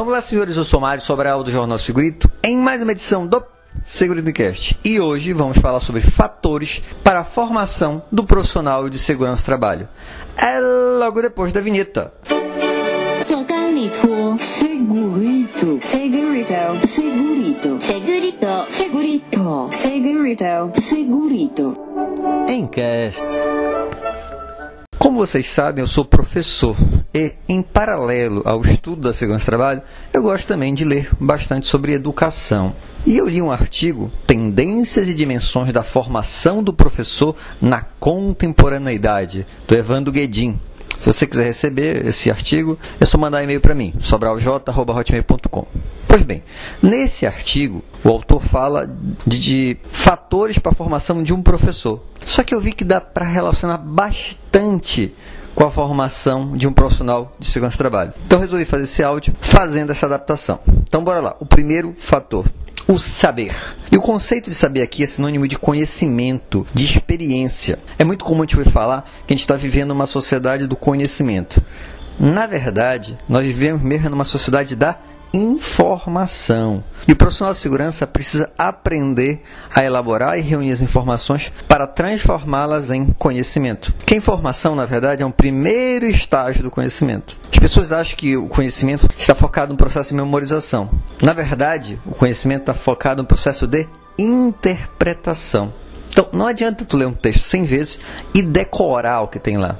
Vamos lá, senhores, eu sou Mário Sobral do Jornal Segurito, em mais uma edição do Seguridicast. E hoje vamos falar sobre fatores para a formação do profissional de segurança do trabalho. É logo depois da vinheta. Segurito, segurito, segurito, segurito, segurito, segurito, segurito, segurito. Encast. Como vocês sabem, eu sou professor e, em paralelo ao estudo da segurança do trabalho, eu gosto também de ler bastante sobre educação. E eu li um artigo, Tendências e Dimensões da Formação do Professor na Contemporaneidade, do Evandro Guedin. Se você quiser receber esse artigo, é só mandar e-mail para mim, sobralj.hotmail.com. Pois bem, nesse artigo, o autor fala de, de fatores para a formação de um professor. Só que eu vi que dá para relacionar bastante com a formação de um profissional de segurança do trabalho. Então resolvi fazer esse áudio fazendo essa adaptação. Então bora lá. O primeiro fator, o saber. E o conceito de saber aqui é sinônimo de conhecimento, de experiência. É muito comum a gente ouvir falar que a gente está vivendo uma sociedade do conhecimento. Na verdade, nós vivemos mesmo numa sociedade da informação. E o profissional de segurança precisa aprender a elaborar e reunir as informações para transformá-las em conhecimento. Que a informação, na verdade, é um primeiro estágio do conhecimento. As pessoas acham que o conhecimento está focado no processo de memorização. Na verdade, o conhecimento está focado no processo de interpretação. Então, não adianta tu ler um texto 100 vezes e decorar o que tem lá.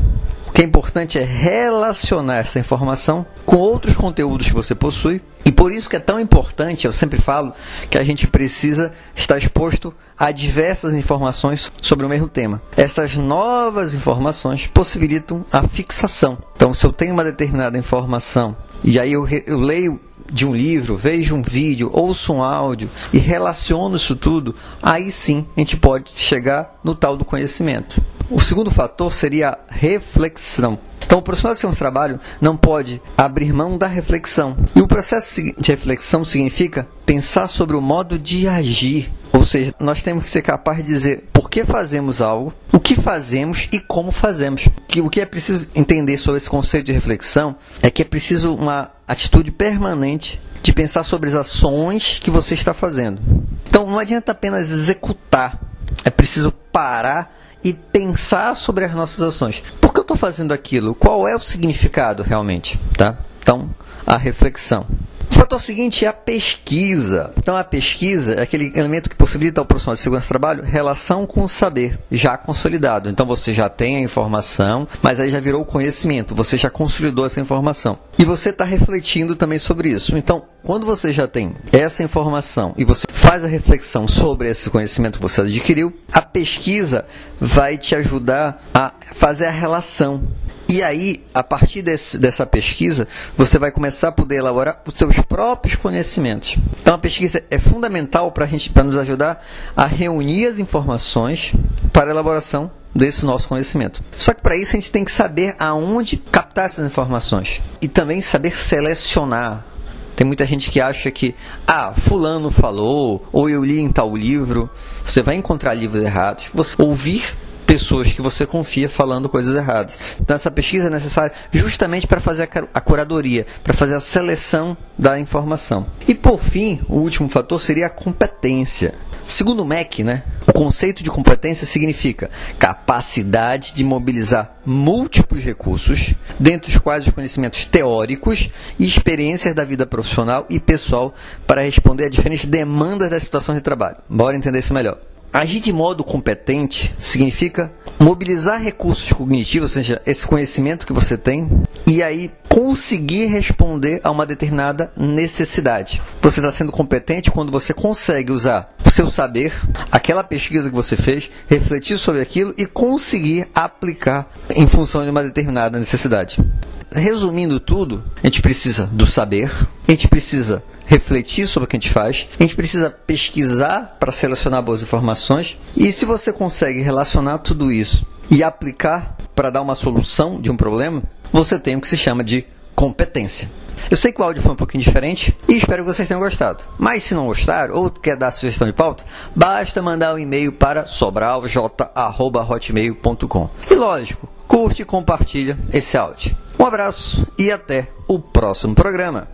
O que é importante é relacionar essa informação com outros conteúdos que você possui. E por isso que é tão importante, eu sempre falo, que a gente precisa estar exposto a diversas informações sobre o mesmo tema. Essas novas informações possibilitam a fixação. Então, se eu tenho uma determinada informação e aí eu, eu leio de um livro, vejo um vídeo, ouço um áudio e relaciono isso tudo, aí sim a gente pode chegar no tal do conhecimento. O segundo fator seria a reflexão. Então, o profissional de do trabalho não pode abrir mão da reflexão. E o processo de reflexão significa pensar sobre o modo de agir. Ou seja, nós temos que ser capazes de dizer por que fazemos algo, o que fazemos e como fazemos. O que é preciso entender sobre esse conceito de reflexão é que é preciso uma atitude permanente de pensar sobre as ações que você está fazendo. Então, não adianta apenas executar, é preciso parar e pensar sobre as nossas ações. Por que eu estou fazendo aquilo? Qual é o significado realmente? Tá? Então, a reflexão. O fator seguinte é a pesquisa. Então, a pesquisa é aquele elemento que possibilita ao profissional de segurança do trabalho relação com o saber já consolidado. Então, você já tem a informação, mas aí já virou conhecimento, você já consolidou essa informação. E você está refletindo também sobre isso. Então, quando você já tem essa informação e você faz a reflexão sobre esse conhecimento que você adquiriu, a pesquisa vai te ajudar a fazer a relação e aí, a partir desse, dessa pesquisa, você vai começar a poder elaborar os seus próprios conhecimentos. Então, a pesquisa é fundamental para nos ajudar a reunir as informações para a elaboração desse nosso conhecimento. Só que para isso a gente tem que saber aonde captar essas informações e também saber selecionar. Tem muita gente que acha que, ah, fulano falou, ou eu li em tal livro. Você vai encontrar livros errados. Você ouvir pessoas que você confia falando coisas erradas. Então, essa pesquisa é necessária justamente para fazer a curadoria, para fazer a seleção da informação. E, por fim, o último fator seria a competência. Segundo o MEC, né, o conceito de competência significa capacidade de mobilizar múltiplos recursos, dentre os quais os conhecimentos teóricos e experiências da vida profissional e pessoal para responder a diferentes demandas das situações de trabalho. Bora entender isso melhor. Agir de modo competente significa mobilizar recursos cognitivos, ou seja, esse conhecimento que você tem, e aí conseguir responder a uma determinada necessidade. Você está sendo competente quando você consegue usar seu saber, aquela pesquisa que você fez, refletir sobre aquilo e conseguir aplicar em função de uma determinada necessidade. Resumindo tudo, a gente precisa do saber, a gente precisa refletir sobre o que a gente faz, a gente precisa pesquisar para selecionar boas informações, e se você consegue relacionar tudo isso e aplicar para dar uma solução de um problema, você tem o que se chama de competência. Eu sei que o áudio foi um pouquinho diferente e espero que vocês tenham gostado. Mas se não gostaram ou quer dar sugestão de pauta, basta mandar um e-mail para sobralj@hotmail.com. E lógico, curte e compartilha esse áudio. Um abraço e até o próximo programa.